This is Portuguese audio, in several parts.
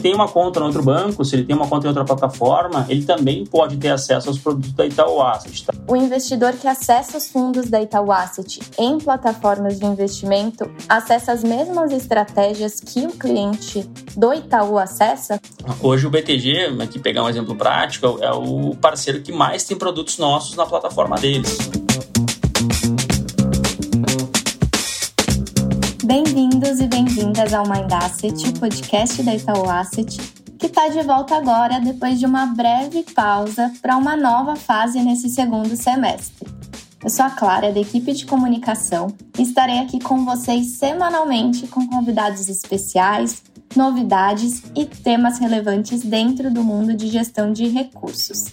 tem uma conta no outro banco, se ele tem uma conta em outra plataforma, ele também pode ter acesso aos produtos da Itaú Asset. Tá? O investidor que acessa os fundos da Itaú Asset em plataformas de investimento acessa as mesmas estratégias que o cliente do Itaú acessa? Hoje o BTG, aqui pegar um exemplo prático, é o parceiro que mais tem produtos nossos na plataforma deles. Bem-vindos e bem-vindas ao Mind Asset, o podcast da Itaú Asset, que está de volta agora depois de uma breve pausa para uma nova fase nesse segundo semestre. Eu sou a Clara, da equipe de comunicação, e estarei aqui com vocês semanalmente com convidados especiais, novidades e temas relevantes dentro do mundo de gestão de recursos.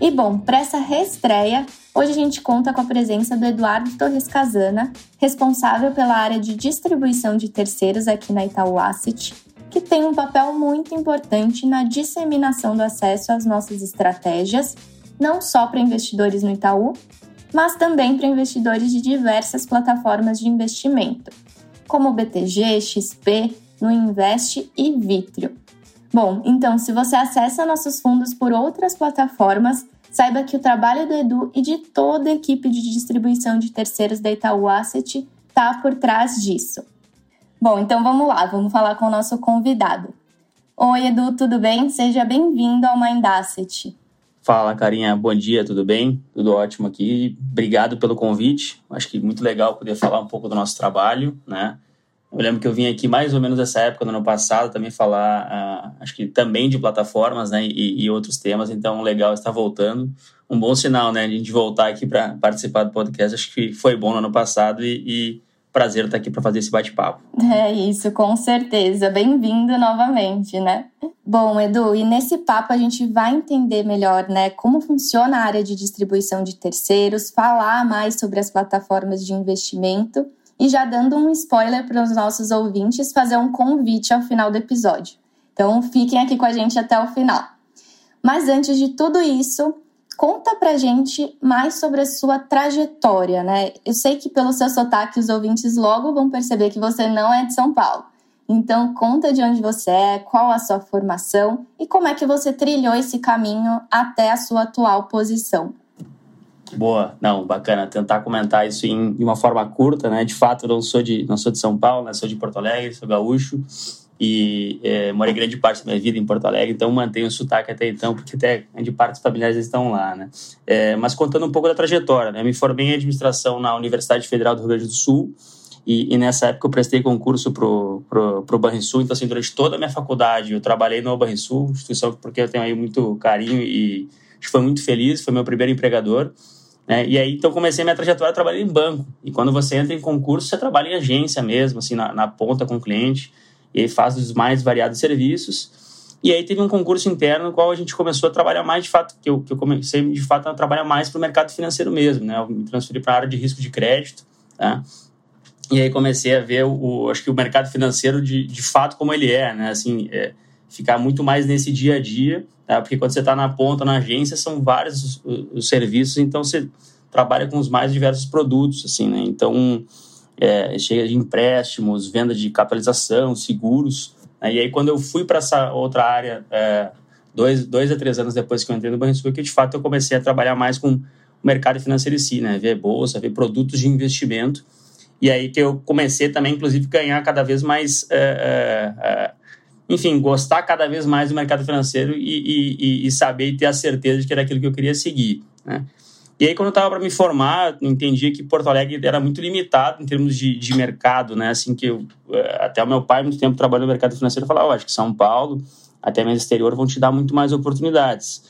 E bom, para essa reestreia, Hoje a gente conta com a presença do Eduardo Torres Casana, responsável pela área de distribuição de terceiros aqui na Itaú Asset, que tem um papel muito importante na disseminação do acesso às nossas estratégias, não só para investidores no Itaú, mas também para investidores de diversas plataformas de investimento, como BTG, XP, Nuinvest e Vitrio. Bom, então se você acessa nossos fundos por outras plataformas, saiba que o trabalho do Edu e de toda a equipe de distribuição de terceiros da Itaú Asset está por trás disso. Bom, então vamos lá, vamos falar com o nosso convidado. Oi, Edu, tudo bem? Seja bem-vindo ao Mind Asset. Fala, Carinha, bom dia, tudo bem? Tudo ótimo aqui. Obrigado pelo convite. Acho que muito legal poder falar um pouco do nosso trabalho, né? Eu lembro que eu vim aqui mais ou menos nessa época, no ano passado, também falar, uh, acho que também de plataformas, né, e, e, outros temas, então legal estar voltando. Um bom sinal, né, a gente voltar aqui para participar do podcast, acho que foi bom no ano passado e, e prazer estar aqui para fazer esse bate-papo. É isso, com certeza. Bem-vindo novamente, né? Bom, Edu, e nesse papo a gente vai entender melhor, né, como funciona a área de distribuição de terceiros, falar mais sobre as plataformas de investimento e já dando um spoiler para os nossos ouvintes, fazer um convite ao final do episódio. Então fiquem aqui com a gente até o final. Mas antes de tudo isso, conta pra gente mais sobre a sua trajetória, né? Eu sei que pelo seu sotaque os ouvintes logo vão perceber que você não é de São Paulo. Então conta de onde você é, qual a sua formação e como é que você trilhou esse caminho até a sua atual posição. Boa, não, bacana. Tentar comentar isso em, de uma forma curta, né? De fato, eu não sou de, não sou de São Paulo, né? Sou de Porto Alegre, sou gaúcho e é, morei grande parte da minha vida em Porto Alegre, então mantenho o sotaque até então, porque até grande parte dos familiares estão lá, né? É, mas contando um pouco da trajetória, né? Me formei em administração na Universidade Federal do Rio Grande do Sul e, e nessa época eu prestei concurso pro, pro, pro Banrisul, então assim, durante toda a minha faculdade eu trabalhei no Banrisul, instituição porque eu tenho aí muito carinho e foi muito feliz, foi meu primeiro empregador. Né? E aí, então, comecei minha trajetória trabalhando em banco. E quando você entra em concurso, você trabalha em agência mesmo, assim, na, na ponta com o cliente, e aí faz os mais variados serviços. E aí teve um concurso interno no qual a gente começou a trabalhar mais, de fato, que eu, que eu comecei, de fato, a trabalhar mais para o mercado financeiro mesmo, né? Eu me transferi para a área de risco de crédito, tá? E aí comecei a ver, o, acho que o mercado financeiro de, de fato como ele é, né? Assim, é, ficar muito mais nesse dia a dia, tá? porque quando você está na ponta, na agência, são vários os, os, serviços, então você trabalha com os mais diversos produtos, assim, né? Então, é, chega de empréstimos, venda de capitalização, seguros, né? e aí quando eu fui para essa outra área, é, dois, dois a três anos depois que eu entrei no Banrisul, que de fato eu comecei a trabalhar mais com o mercado financeiro em si, né? Ver bolsa, ver produtos de investimento, e aí que eu comecei também, inclusive, ganhar cada vez mais é, é, é enfim, gostar cada vez mais do mercado financeiro e, e, e saber e ter a certeza de que era aquilo que eu queria seguir, né? E aí, quando eu estava para me formar, entendia que Porto Alegre era muito limitado em termos de, de mercado, né? Assim que eu, eh, até o meu pai, muito tempo trabalhando no mercado financeiro, falava, oh, acho que São Paulo, até mesmo exterior, vão te dar muito mais oportunidades.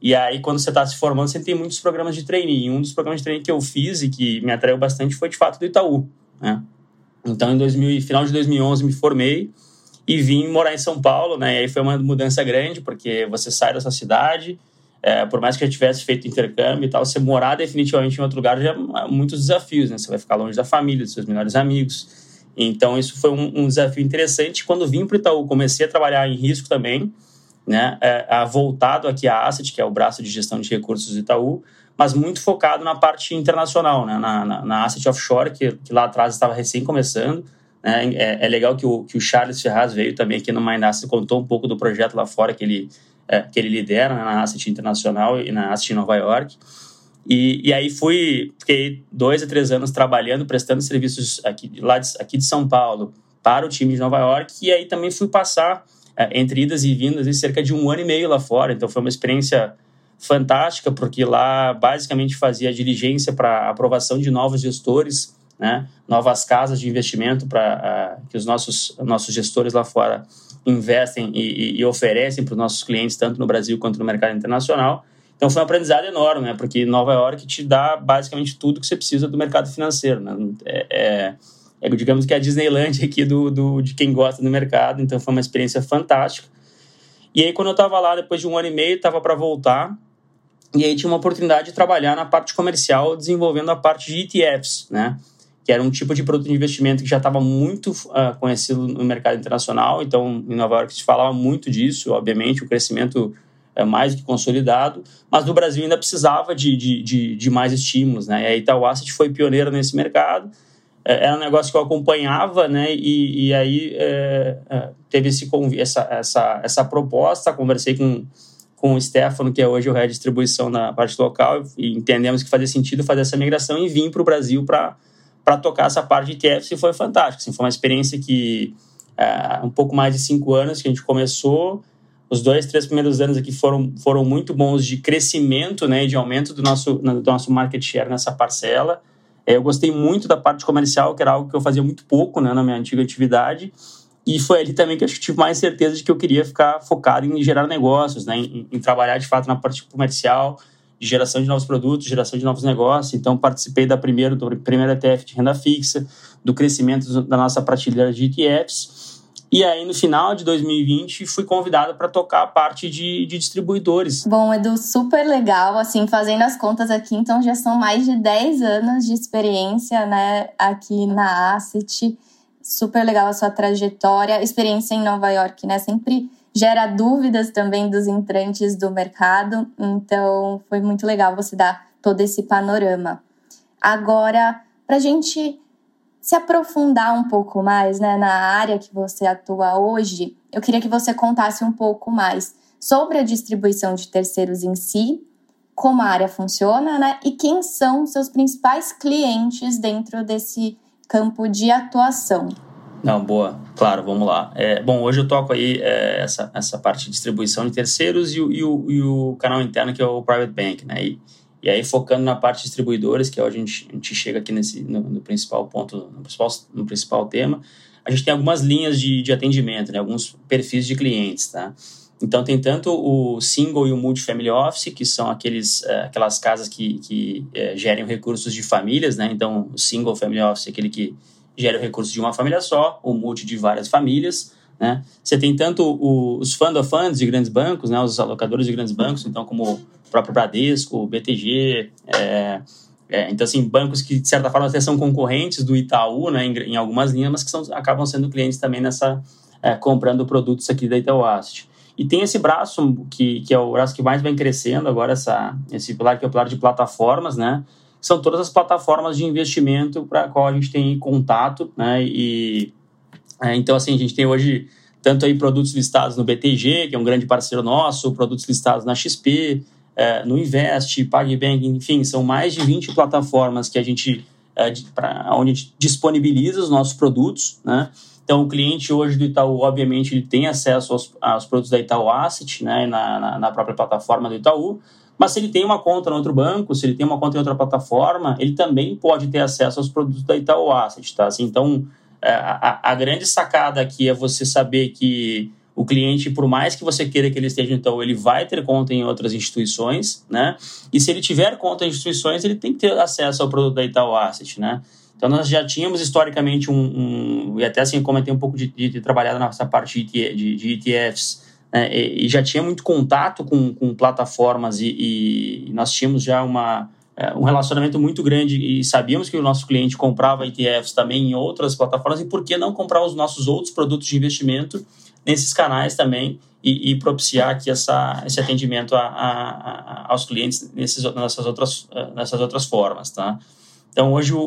E aí, quando você está se formando, você tem muitos programas de trainee. E um dos programas de trainee que eu fiz e que me atraiu bastante foi, de fato, do Itaú, né? Então, em 2000, final de 2011, me formei e vim morar em São Paulo, né? E aí foi uma mudança grande, porque você sai da sua cidade, é, por mais que já tivesse feito intercâmbio e tal, você morar definitivamente em outro lugar já é muitos desafios, né? Você vai ficar longe da família, dos seus melhores amigos. Então, isso foi um, um desafio interessante. Quando vim para o Itaú, comecei a trabalhar em risco também, né? É, voltado aqui à Asset, que é o braço de gestão de recursos do Itaú, mas muito focado na parte internacional, né? na, na, na Asset Offshore, que, que lá atrás estava recém começando? É, é, legal que o, que o Charles Ferraz veio também aqui no Mindasset, contou um pouco do projeto lá fora que ele, é, que ele lidera né, na Asset Internacional e na Asset Nova York. E, e aí fui, fiquei dois a três anos trabalhando, prestando serviços aqui, lá de, aqui de São Paulo para o time de Nova York. E aí também fui passar, é, entre idas e vindas, de cerca de um ano e meio lá fora. Então foi uma experiência fantástica, porque lá basicamente fazia diligência para aprovação de novos gestores né? novas casas de investimento para uh, que os nossos, nossos gestores lá fora investem e, e oferecem para os nossos clientes, tanto no Brasil quanto no mercado internacional. Então foi um aprendizado enorme, né? porque Nova York te dá basicamente tudo que você precisa do mercado financeiro. Né? É, é, é digamos que é a Disneyland aqui do, do, de quem gosta do mercado, então foi uma experiência fantástica. E aí, quando eu estava lá, depois de um ano e meio, estava para voltar, e aí tinha uma oportunidade de trabalhar na parte comercial, desenvolvendo a parte de ETFs, né? Que era um tipo de produto de investimento que já estava muito uh, conhecido no mercado internacional. Então, em Nova York se falava muito disso, obviamente, o crescimento é mais do que consolidado, mas no Brasil ainda precisava de, de, de, de mais estímulos. Né? E a Itaú Asset foi pioneira nesse mercado, é, era um negócio que eu acompanhava, né? e, e aí é, é, teve esse, essa, essa, essa proposta, conversei com, com o Stefano, que é hoje o head de distribuição na parte local, e entendemos que fazia sentido fazer essa migração e vim para o Brasil para para tocar essa parte de ETFs e foi fantástico. Assim, foi uma experiência que, é, um pouco mais de cinco anos que a gente começou, os dois, três primeiros anos aqui foram, foram muito bons de crescimento, né, de aumento do nosso, do nosso market share nessa parcela. É, eu gostei muito da parte comercial, que era algo que eu fazia muito pouco né, na minha antiga atividade. E foi ali também que eu tive mais certeza de que eu queria ficar focado em gerar negócios, né, em, em trabalhar de fato na parte comercial, de geração de novos produtos, geração de novos negócios. Então, participei da primeira, do primeiro ETF de renda fixa, do crescimento da nossa prateleira de ETFs. E aí, no final de 2020, fui convidada para tocar a parte de, de, distribuidores. Bom, Edu, super legal. Assim, fazendo as contas aqui, então já são mais de 10 anos de experiência, né, aqui na Asset. Super legal a sua trajetória. Experiência em Nova York, né? Sempre gera dúvidas também dos entrantes do mercado. Então, foi muito legal você dar todo esse panorama. Agora, para a gente se aprofundar um pouco mais né, na área que você atua hoje, eu queria que você contasse um pouco mais sobre a distribuição de terceiros em si, como a área funciona, né? E quem são seus principais clientes dentro desse campo de atuação. Não, boa. Claro, vamos lá. É, bom, hoje eu toco aí é, essa, essa parte de distribuição de terceiros e o, e, o, e o canal interno, que é o Private Bank, né? E, e aí, focando na parte de distribuidores, que é onde a gente, a gente chega aqui nesse, no, no, principal ponto, no principal, no principal tema, a gente tem algumas linhas de, de atendimento, né? alguns perfis de clientes, tá? Então, tem tanto o single e o multifamily office, que são aqueles, é, aquelas casas que, que é, gerem recursos de famílias, né? Então, o single family office é aquele que gera o recurso de uma família só, ou multi de várias famílias. Né? Você tem tanto os fund of funds de grandes bancos, né? os alocadores de grandes bancos, então como o próprio Bradesco, o BTG, é, é, então assim, bancos que de certa forma até são concorrentes do Itaú né? em, em algumas linhas, mas que são, acabam sendo clientes também nessa, é, comprando produtos aqui da Itaú Asset. E tem esse braço que, que é o braço que mais vem crescendo agora, essa, esse pilar que é o pilar de plataformas, né? São todas as plataformas de investimento para qual a gente tem contato, né? E é, então assim a gente tem hoje tanto aí produtos listados no BTG, que é um grande parceiro nosso, produtos listados na XP, é, no Invest, PagBank, enfim, são mais de 20 plataformas que a gente é, para onde a gente disponibiliza os nossos produtos, né? Então, o cliente hoje do Itaú, obviamente, ele tem acesso aos, aos produtos da Itaú Asset, né, na, na, na própria plataforma do Itaú, mas se ele tem uma conta no outro banco, se ele tem uma conta em outra plataforma, ele também pode ter acesso aos produtos da Itaú Asset, tá? Assim, então, é, a, a, grande sacada aqui é você saber que o cliente, por mais que você queira que ele esteja então, ele vai ter conta em outras instituições, né? E se ele tiver conta em instituições, ele tem que ter acesso ao produto da Itaú Asset, né? Então, nós já tínhamos historicamente um, um e até assim, comentei um pouco de, de, de trabalhar nessa parte de, de, de ETFs, né, e, já tinha muito contato com, com plataformas e, e, nós tínhamos já uma, é, um relacionamento muito grande e sabíamos que o nosso cliente comprava ETFs também em outras plataformas e por que não comprar os nossos outros produtos de investimento nesses canais também e, e propiciar aqui essa, esse atendimento a, a, a, aos clientes nesses, nessas, outras, nessas outras formas, tá? Então, hoje, o,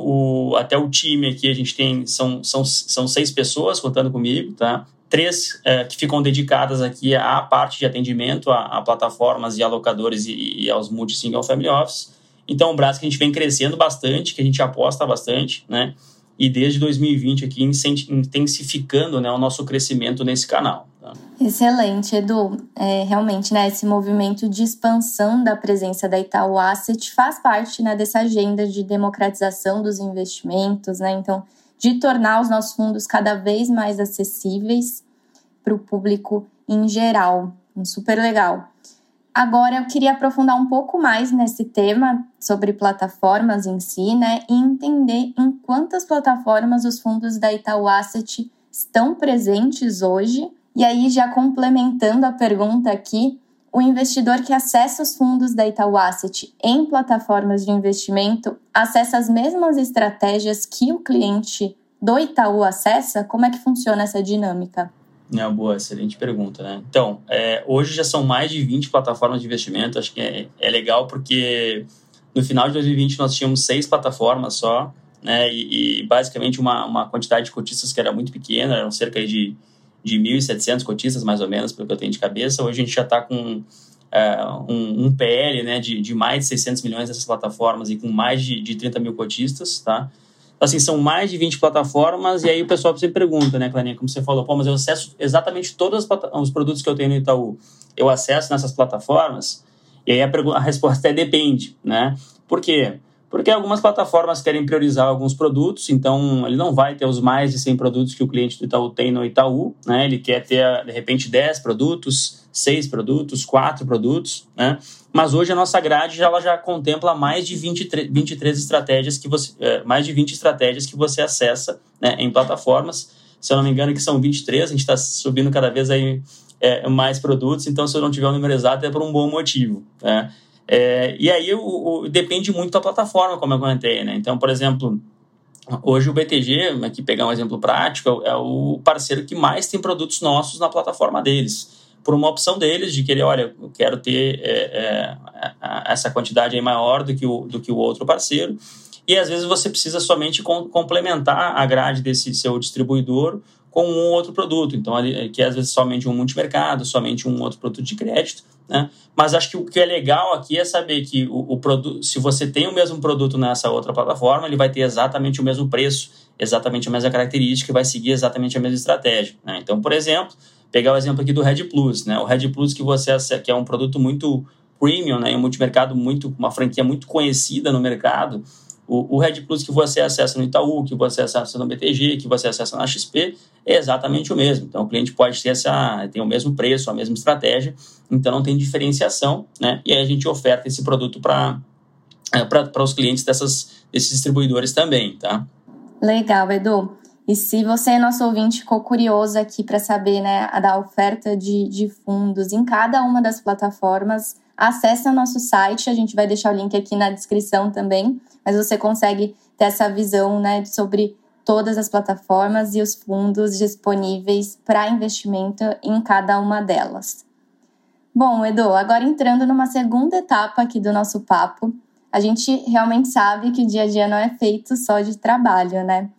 o, até o time aqui, a gente tem, são, são, são seis pessoas contando comigo, tá? Três é, que ficam dedicadas aqui à parte de atendimento a, a plataformas e alocadores e, e aos multi-single family office. Então, um braço que a gente vem crescendo bastante, que a gente aposta bastante, né? E desde 2020 aqui intensificando né, o nosso crescimento nesse canal. Tá? Excelente, Edu. É, realmente, né, esse movimento de expansão da presença da Itaú Asset faz parte né, dessa agenda de democratização dos investimentos, né? Então, de tornar os nossos fundos cada vez mais acessíveis para o público em geral. Super legal. Agora eu queria aprofundar um pouco mais nesse tema sobre plataformas em si, né, e entender em quantas plataformas os fundos da Itaú Asset estão presentes hoje e aí, já complementando a pergunta aqui, o investidor que acessa os fundos da Itaú Asset em plataformas de investimento acessa as mesmas estratégias que o cliente do Itaú acessa? Como é que funciona essa dinâmica? É boa, excelente pergunta, né? Então, é, hoje já são mais de 20 plataformas de investimento, acho que é, é legal porque no final de 2020 nós tínhamos seis plataformas só, né? E, e basicamente uma, uma quantidade de cotistas que era muito pequena, eram cerca de de 1.700 cotistas, mais ou menos, pelo que eu tenho de cabeça. Hoje a gente já está com é, um, um, PL né, de, de mais de 600 milhões dessas plataformas e com mais de, de 30 mil cotistas, tá? Então, assim, são mais de 20 plataformas e aí o pessoal sempre pergunta, né, Clarinha, como você falou, pô, mas eu acesso exatamente todos os produtos que eu tenho no Itaú. Eu acesso nessas plataformas? E aí a, a resposta é depende, né? Por quê? Porque algumas plataformas querem priorizar alguns produtos, então ele não vai ter os mais de 100 produtos que o cliente do Itaú tem no Itaú, né? Ele quer ter, de repente, 10 produtos, 6 produtos, 4 produtos, né? Mas hoje a nossa grade já, ela já contempla mais de 23, 23 estratégias que você, é, mais de 20 estratégias que você acessa né, em plataformas. Se eu não me engano, que são 23, a gente está subindo cada vez aí é, mais produtos, então se eu não tiver o número exato é por um bom motivo, né? É, e aí o, o, depende muito da plataforma, como eu comentei, né? Então, por exemplo, hoje o BTG, aqui pegar um exemplo prático, é o parceiro que mais tem produtos nossos na plataforma deles. Por uma opção deles de querer, olha, eu quero ter é, é, essa quantidade aí maior do que, o, do que o outro parceiro. E às vezes você precisa somente com, complementar a grade desse seu distribuidor com um outro produto. Então, que é às vezes somente um multimercado, somente um outro produto de crédito né? Mas acho que o que é legal aqui é saber que o, o produto, se você tem o mesmo produto nessa outra plataforma, ele vai ter exatamente o mesmo preço, exatamente a mesma característica e vai seguir exatamente a mesma estratégia. Né? Então, por exemplo, pegar o exemplo aqui do Red Plus, né? O Red Plus que você que é um produto muito premium, né? Um multimercado muito, uma franquia muito conhecida no mercado o, o Red Plus que você acessa no Itaú, que você acessa no BTG, que você acessa na XP, é exatamente o mesmo. Então, o cliente pode ter, essa, tem o mesmo preço, a mesma estratégia, então não tem diferenciação, né? E aí a gente oferta esse produto para é, para os clientes dessas, desses distribuidores também, tá? Legal, Edu. E se você, nosso ouvinte, ficou curioso aqui para saber né, da oferta de, de fundos em cada uma das plataformas, acesse o nosso site, a gente vai deixar o link aqui na descrição também, mas você consegue ter essa visão né, sobre todas as plataformas e os fundos disponíveis para investimento em cada uma delas. Bom, Edu, agora entrando numa segunda etapa aqui do nosso papo, a gente realmente sabe que o dia a dia não é feito só de trabalho, né?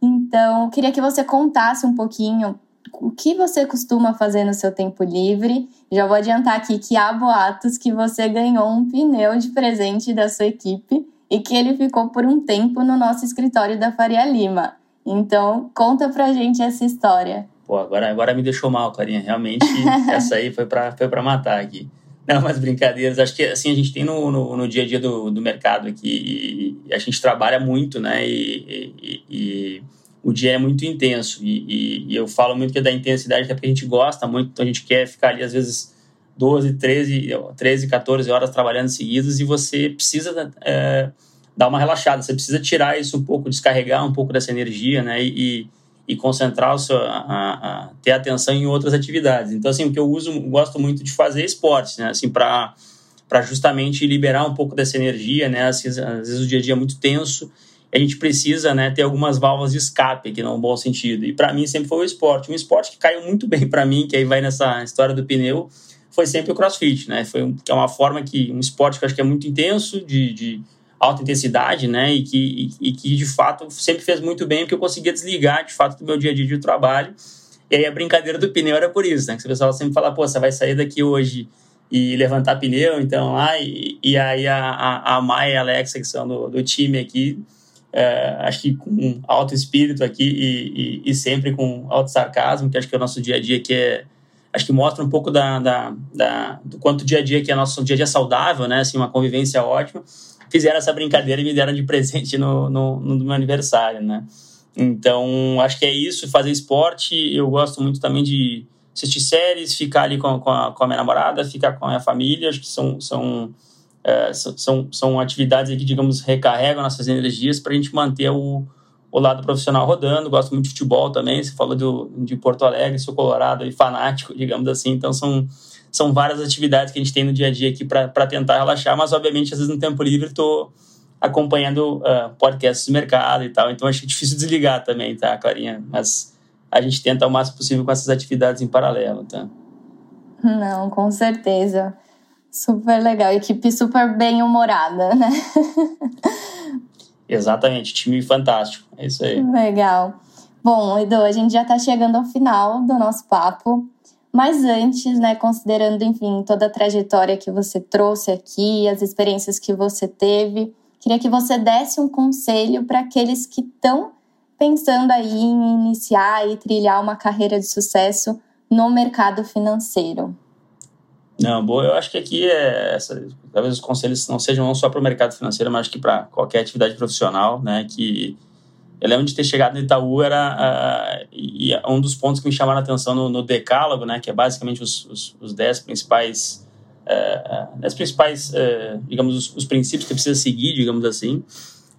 Então, queria que você contasse um pouquinho o que você costuma fazer no seu tempo livre. Já vou adiantar aqui que há boatos que você ganhou um pneu de presente da sua equipe e que ele ficou por um tempo no nosso escritório da Faria Lima. Então, conta pra gente essa história. Pô, agora, agora me deixou mal, Clarinha. Realmente, essa aí foi pra, foi pra matar aqui. Não, mas brincadeiras. Acho que assim, a gente tem no, no, no dia a dia do, do mercado aqui, e a gente trabalha muito, né? E, e, e o dia é muito intenso. E, e, eu falo muito que é da intensidade, até porque a gente gosta muito, então a gente quer ficar ali, às vezes, 12, 13, 13 14 horas trabalhando seguidas e você precisa é, dar uma relaxada, você precisa tirar isso um pouco, descarregar um pouco dessa energia, né? E, e concentrar o seu, a, a, ter atenção em outras atividades. Então, assim, o que eu uso, gosto muito de fazer é esportes, né? Assim, para justamente liberar um pouco dessa energia, né? Às vezes o dia a dia é muito tenso, a gente precisa, né, ter algumas válvulas de escape aqui no bom sentido. E para mim sempre foi o esporte, um esporte que caiu muito bem para mim, que aí vai nessa história do pneu, foi sempre o crossfit, né? Foi é uma forma que, um esporte que eu acho que é muito intenso, de, de alta intensidade, né? E que, e, e, que de fato sempre fez muito bem, porque eu conseguia desligar de fato do meu dia a dia de trabalho. E aí a brincadeira do pneu era por isso, né? Que o pessoal sempre fala, pô, você vai sair daqui hoje e levantar pneu, então lá, e, e aí a, a, a Maia e a Alexa, que são do, do time aqui, é, acho que com alto espírito aqui e, e, e, sempre com alto sarcasmo, que acho que é o nosso dia a dia que é acho que mostra um pouco da, da, da, do quanto o dia a dia que é nosso dia a dia saudável, né? Assim, uma convivência ótima. Fizeram essa brincadeira e me deram de presente no, no, no meu aniversário, né? Então, acho que é isso, fazer esporte. Eu gosto muito também de assistir séries, ficar ali com, com, a, com a minha namorada, ficar com a minha família. Acho que são, são, é, são, são atividades que, digamos, recarregam nossas energias para a gente manter o, o lado profissional rodando. Gosto muito de futebol também. Você falou do, de Porto Alegre, sou colorado e fanático, digamos assim. Então, são, são várias atividades que a gente tem no dia a dia aqui para tentar relaxar, mas, obviamente, às vezes no tempo livre estou acompanhando uh, podcasts do mercado e tal. Então, acho difícil desligar também, tá, Clarinha? Mas a gente tenta o máximo possível com essas atividades em paralelo, tá? Não, com certeza. Super legal. Equipe super bem humorada, né? Exatamente, time fantástico. É isso aí. Legal. Bom, Edu, a gente já está chegando ao final do nosso papo. Mas antes, né, considerando, enfim, toda a trajetória que você trouxe aqui, as experiências que você teve, queria que você desse um conselho para aqueles que estão pensando aí em iniciar e trilhar uma carreira de sucesso no mercado financeiro. Não, boa. Eu acho que aqui é essa, talvez os conselhos não sejam só para o mercado financeiro, mas acho que para qualquer atividade profissional, né? Que eu lembro de ter chegado no Itaú era uh, um dos pontos que me chamaram a atenção no, no decálogo, né? Que é basicamente os, os, os dez principais uh, dez principais, uh, digamos, os, os, princípios que precisa seguir, digamos assim.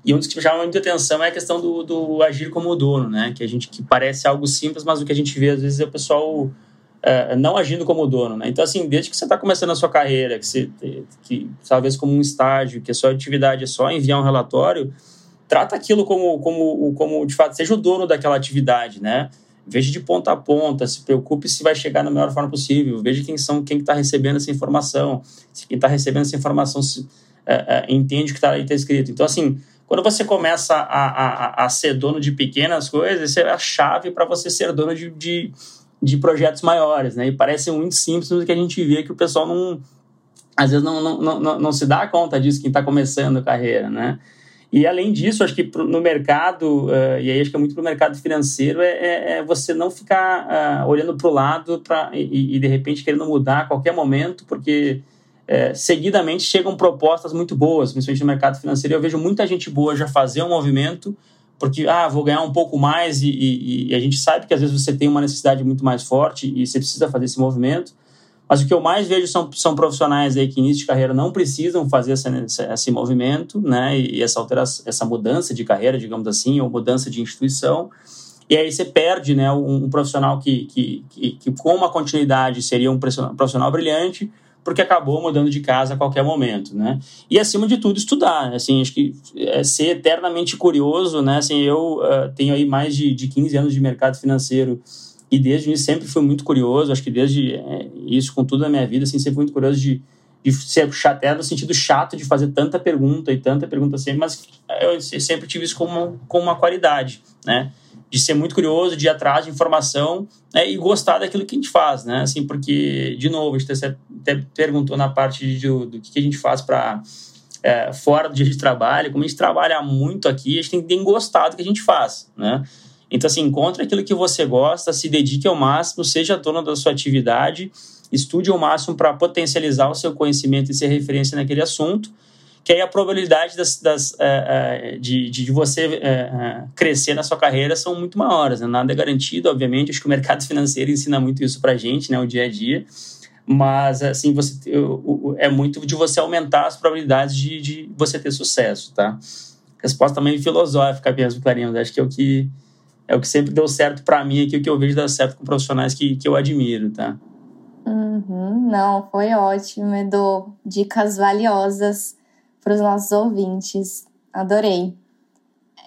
E um dos que me chama muita atenção é a questão do, do agir como dono, né? Que a gente que parece algo simples, mas o que a gente vê às vezes é o pessoal é, não agindo como dono, né? Então, assim, desde que você está começando a sua carreira, que você, que talvez como um estágio, que a sua atividade é só enviar um relatório, trata aquilo como, como, como de fato, seja o dono daquela atividade, né? Veja de ponta a ponta, se preocupe se vai chegar da melhor forma possível, veja quem são, quem está recebendo essa informação, se quem está recebendo essa informação se, é, é, entende o que está aí tá escrito. Então, assim, quando você começa a, a, a ser dono de pequenas coisas, isso é a chave para você ser dono de, de de projetos maiores, né? E parece muito simples, mas que a gente vê que o pessoal não, às vezes não, não, não, não se dá conta disso, quem está começando a carreira, né? E além disso, acho que no mercado, uh, e aí acho que é muito para o mercado financeiro, é, é, é, você não ficar uh, olhando para o lado pra, e, e, de repente querendo mudar a qualquer momento, porque uh, seguidamente chegam propostas muito boas, principalmente no mercado financeiro. Eu vejo muita gente boa já fazer um movimento porque, ah, vou ganhar um pouco mais e, e, e, a gente sabe que às vezes você tem uma necessidade muito mais forte e você precisa fazer esse movimento. Mas o que eu mais vejo são, são profissionais aí que início de carreira não precisam fazer essa, esse movimento, né, e essa alteração, essa mudança de carreira, digamos assim, ou mudança de instituição. E aí você perde, né, um, um profissional que, que, que, que, com uma continuidade seria um profissional brilhante, porque acabou mudando de casa a qualquer momento, né? E acima de tudo estudar, assim, acho que é ser eternamente curioso, né? Assim, eu uh, tenho aí mais de, de 15 anos de mercado financeiro e desde isso sempre fui muito curioso, acho que desde é, isso com tudo na minha vida, assim, sempre fui muito curioso de, de ser chato, no sentido chato de fazer tanta pergunta e tanta pergunta sempre, mas eu sempre tive isso como, como uma qualidade, né? De ser muito curioso, de ir atrás de informação né, e gostar daquilo que a gente faz, né? Assim, porque, de novo, a gente até perguntou na parte de, do, do que a gente faz para é, fora do dia de trabalho, como a gente trabalha muito aqui, a gente tem que gostado do que a gente faz, né? Então, assim, encontre aquilo que você gosta, se dedique ao máximo, seja dono da sua atividade, estude ao máximo para potencializar o seu conhecimento e ser referência naquele assunto que aí a probabilidade das, das, é, de, de você é, crescer na sua carreira são muito maiores. Né? Nada é garantido, obviamente. Acho que o mercado financeiro ensina muito isso para gente, né? o dia a dia. Mas, assim, você, é muito de você aumentar as probabilidades de, de você ter sucesso, tá? Resposta também filosófica mesmo, Clarinha. Acho que é o que, é o que sempre deu certo para mim aqui, o que eu vejo dar certo com profissionais que, que eu admiro, tá? Uhum, não, foi ótimo, Edu. Dicas valiosas para os nossos ouvintes. Adorei.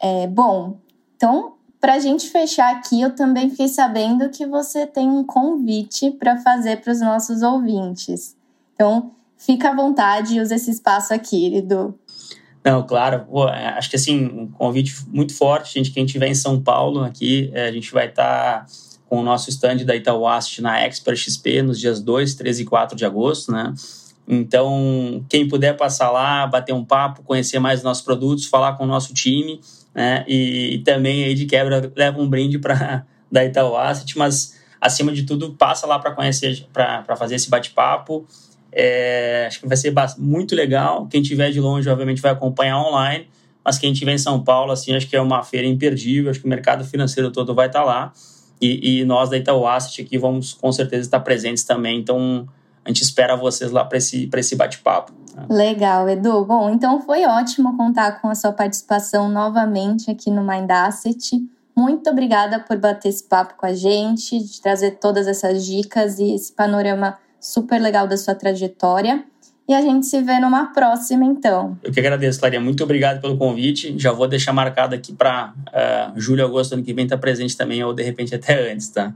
É, bom, então, para a gente fechar aqui, eu também fiquei sabendo que você tem um convite para fazer para os nossos ouvintes. Então, fica à vontade e use esse espaço aqui, Edu. Não, claro. Pô, é, acho que assim, um convite muito forte, gente. Quem estiver em São Paulo aqui, é, a gente vai estar tá com o nosso stand da Itaúast na Expert XP nos dias 2, 13 e 4 de agosto, né? Então, quem puder passar lá, bater um papo, conhecer mais nossos produtos, falar com o nosso time, né? E, e também aí de quebra leva um brinde para da Itaú Asset, mas acima de tudo passa lá para conhecer, para fazer esse bate-papo. É, acho que vai ser muito legal. Quem tiver de longe, obviamente, vai acompanhar online, mas quem tiver em São Paulo, assim, acho que é uma feira imperdível. Acho que o mercado financeiro todo vai estar tá lá. E, e nós da Itaú Asset aqui vamos com certeza estar presentes também. Então, a gente espera vocês lá para esse, esse bate-papo. Legal, Edu. Bom, então foi ótimo contar com a sua participação novamente aqui no Mind Asset. Muito obrigada por bater esse papo com a gente, de trazer todas essas dicas e esse panorama super legal da sua trajetória. E a gente se vê numa próxima, então. Eu que agradeço, Clarinha. Muito obrigado pelo convite. Já vou deixar marcado aqui para uh, eh, julho, agosto, ano que vem, estar tá presente também, ou de repente até antes, tá?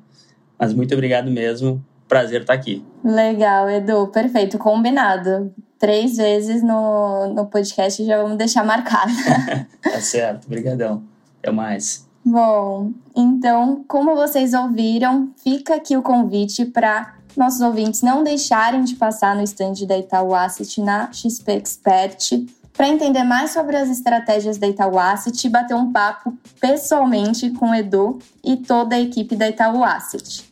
Mas muito obrigado mesmo. Prazer estar tá aqui. Legal, Edu. Perfeito. Combinado. Três vezes no, no podcast já vamos deixar marcado. tá certo. Obrigadão. Até mais. Bom, então, como vocês ouviram, fica aqui o convite para nossos ouvintes não deixarem de passar no stand da Itaú Asset na XP Expert para entender mais sobre as estratégias da Itaú Asset e bater um papo pessoalmente com o Edu e toda a equipe da Itaú Asset.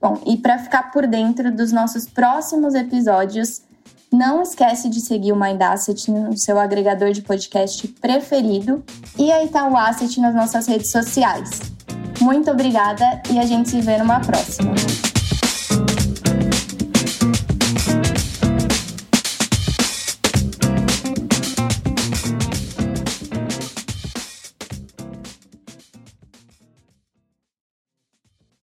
Bom, e para ficar por dentro dos nossos próximos episódios, não esquece de seguir o Mind Asset no seu agregador de podcast preferido e a Itaú Asset nas nossas redes sociais. Muito obrigada e a gente se vê numa próxima.